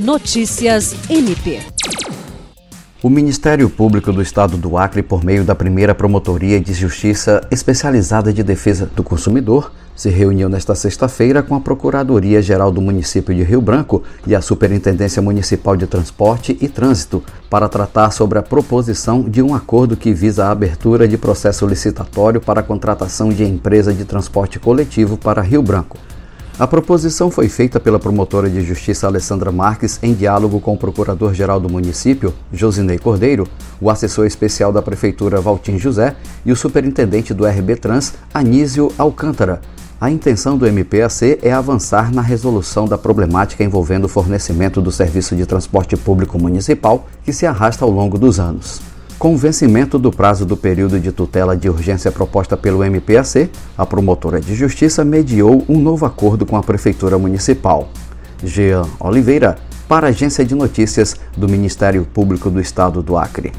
Notícias MP. O Ministério Público do Estado do Acre, por meio da primeira Promotoria de Justiça Especializada de Defesa do Consumidor, se reuniu nesta sexta-feira com a Procuradoria-Geral do Município de Rio Branco e a Superintendência Municipal de Transporte e Trânsito para tratar sobre a proposição de um acordo que visa a abertura de processo licitatório para a contratação de empresa de transporte coletivo para Rio Branco. A proposição foi feita pela promotora de justiça Alessandra Marques em diálogo com o procurador-geral do município, Josinei Cordeiro, o assessor especial da prefeitura Valtim José e o superintendente do RB Trans, Anísio Alcântara. A intenção do MPAC é avançar na resolução da problemática envolvendo o fornecimento do serviço de transporte público municipal que se arrasta ao longo dos anos. Com o vencimento do prazo do período de tutela de urgência proposta pelo MPAC, a promotora de justiça mediou um novo acordo com a Prefeitura Municipal. Jean Oliveira, para a Agência de Notícias do Ministério Público do Estado do Acre.